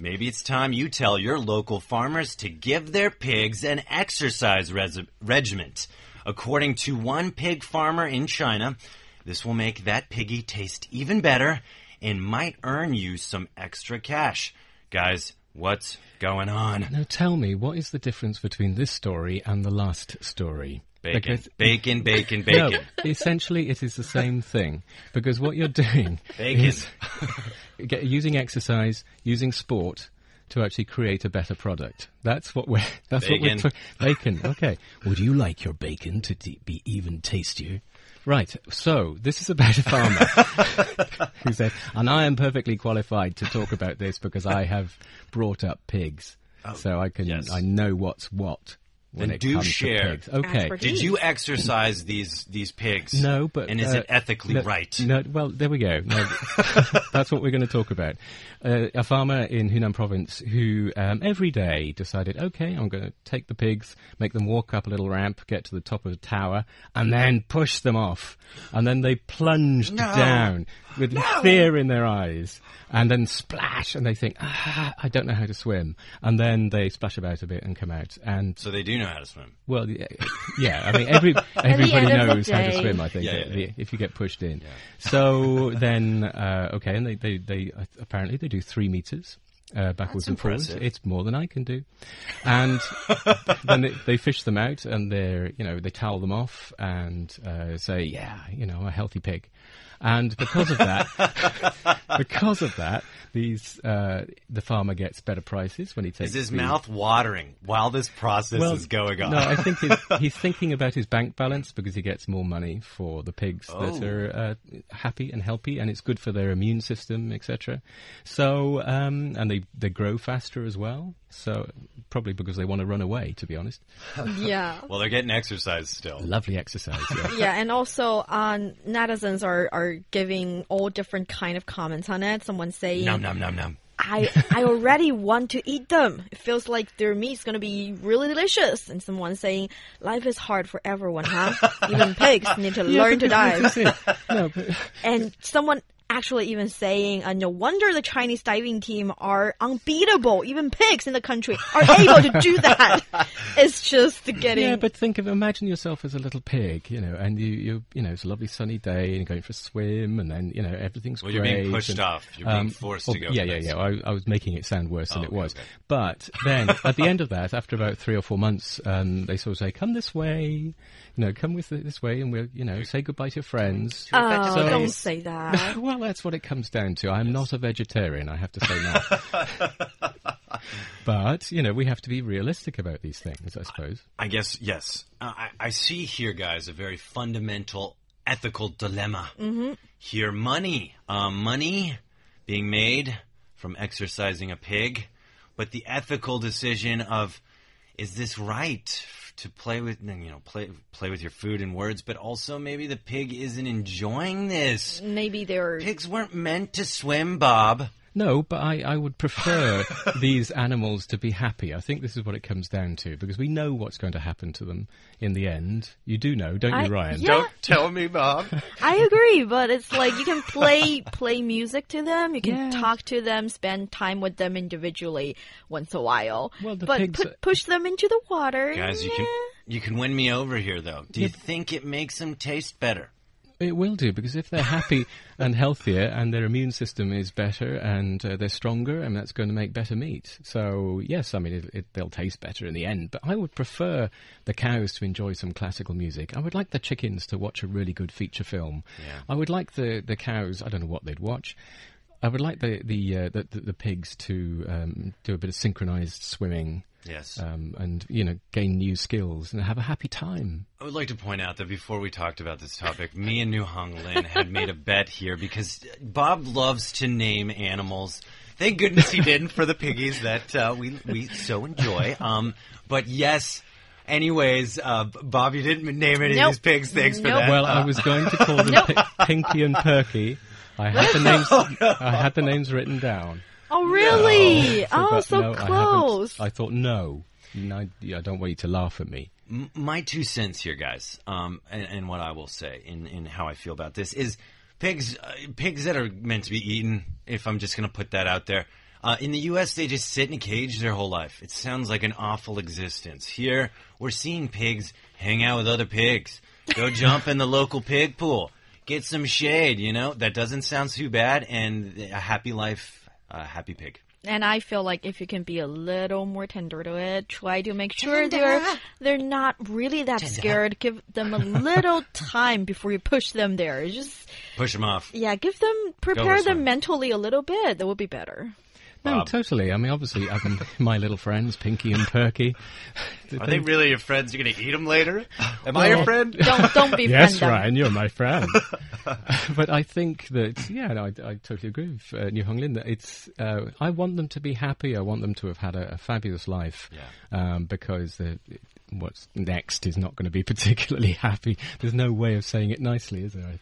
Maybe it's time you tell your local farmers to give their pigs an exercise regiment. According to one pig farmer in China, this will make that piggy taste even better and might earn you some extra cash. Guys, what's going on? Now tell me, what is the difference between this story and the last story? Bacon, Because- bacon, bacon, No, bacon. essentially it is the same thing because what you're doing Bacon. is using exercise, using sport to actually create a better product. That's what we're. That's Bacon. what we're. Bacon. Okay. Would you like your bacon to be even tastier? Right. So this is about a farmer who said, and I am perfectly qualified to talk about this because I have brought up pigs, oh, so I can. Oh, yes. I know what's what. When Then it do comes share. to pigs. Okay. Expertise. Did you exercise these these pigs? No, but and is uh, it ethically no- right? No, well, there we go. No, that's what we're going to talk about. Uh, a farmer in Hunan province who um, every day decided, okay, I'm going to take the pigs, make them walk up a little ramp, get to the top of a tower, and then push them off. And then they plunged No. down with fear in their eyes, and then splash, and they think, ah, I don't know how to swim. And then they splash about a bit and come out. And So they do know how to swim. well, yeah, yeah, I mean, every, everybody end of the knows how to swim. I think Yeah, uh, yeah. if you get pushed in. So then, uh, okay, and they, they, they uh, apparently they do three meters. Uh, backwards That's and forwards. impressive. It's more than I can do, and then they, they fish them out, and they're you know they towel them off and uh, say, yeah, you know, a healthy pig, and because of that, because of that, these uh, the farmer gets better prices when he takes Is his the- mouth watering while this process is going on? no, I think he's, he's thinking about his bank balance because he gets more money for the pigs that Oh. are uh, happy and healthy, and it's good for their immune system, etc. So, um, and they they grow faster as well. So, probably because they want to run away. To be honest, Yeah. well, they're getting exercise still. lovely exercise. Yeah. yeah, and also um, netizens are, are giving all different kind of comments on it. Someone saying, Num num num num. I I already want to eat them. It feels like their meat's gonna be really delicious. And someone saying, life is hard for everyone, huh? Even pigs need to learn to because dive. this is it. No, And someone actually even saying, uh, no wonder the Chinese diving team are unbeatable. Even pigs in the country are able to do that. It's just getting. Yeah, but think of imagine yourself as a little pig, you know, and you you you know it's a lovely sunny day and you're going for a swim and then you know everything's Well, great. you're being pushed and, um, off. You're being forced to go Yeah, yeah, yeah. I, I was making it sound worse than Oh, it okay, was. okay. But then at the end of that, after about three or four months, um, they sort of say, "Come this way, you know, come with th- this way, and we'll you know say goodbye to your friends." oh, So- don't say that. well, that's what it comes down to. I'm not a vegetarian, I have to say now. but you know, we have to be realistic about these things, I suppose. I guess yes. Uh, I, I see here, guys, a very fundamental ethical dilemma. Mm-hmm. Here, money, um, money being made from exercising a pig, but the ethical decision of is this right to play with you know play play with your food and words, but also maybe the pig isn't enjoying this. Maybe they're. Pigs weren't meant to swim, Bob. No, but I, I would prefer these animals to be happy. I think this is what it comes down to because we know what's going to happen to them in the end. You do know, don't I- you, Ryan? yeah. Don't tell me, Bob. I agree, but it's like you can play play music to them, you can Yeah. talk to them, spend time with them individually once a while. Well, the but pigs pu- are- push them into the water. Guys, you can you can win me over here, though. Do you think it makes them taste better? It will do because if they're happy and healthier and their immune system is better and uh, they're stronger, and that's going to make better meat. So yes, I mean it, it, they'll taste better in the end. But I would prefer the cows to enjoy some classical music. I would like the chickens to watch a really good feature film. Yeah. I would like the the cows. I don't know what they'd watch. I would like the the uh, the, the, the pigs to um, do a bit of synchronized swimming. Yes. Um, and you know, gain new skills and have a happy time. I would like to point out that before we talked about this topic, me and Niu Honglin had made a bet here because Bob loves to name animals Thank goodness he didn't for the piggies that uh, we we so enjoy. Um, but yes. Anyways, uh, Bob, you didn't name any Nope. of these pigs. Thanks for that. Well, Uh, I was going to call them Nope. Pi- Pinky and Perky. I had the names. I had the names written down. Oh, really? So, oh, so no, close. I, thought no. No, I don't want you to laugh at me. My two cents here, guys, um, and, and what I will say in, in how I feel about this is pigs, uh, pigs that are meant to be eaten. If I'm just going to put that out there, uh, in the U.S. they just sit in a cage their whole life. It sounds like an awful existence. Here we're seeing pigs hang out with other pigs, go jump in the local pig pool, get some shade. You know that doesn't sound too bad, and a happy life, a happy pig. And I feel like if you can be a little more tender to it, try to make sure they're they're not really that scared. Give them a little time before you push them there. Just Push them off. yeah, give them prepare them mentally a little bit. That would be better. No, Bob. totally. I mean, obviously, I can, my little friends, Pinky and Perky. Are they really your friends? You're going to eat them later? Am I your friend? Don't don't be Yes, them. Ryan, you're my friend. but I think that, yeah, no, I, I totally agree with uh, Niu Honglin that it's, uh, I want them to be happy. I want them to have had a, a fabulous life. Um, because the, what's next is not going to be particularly happy. There's no way of saying it nicely, is there?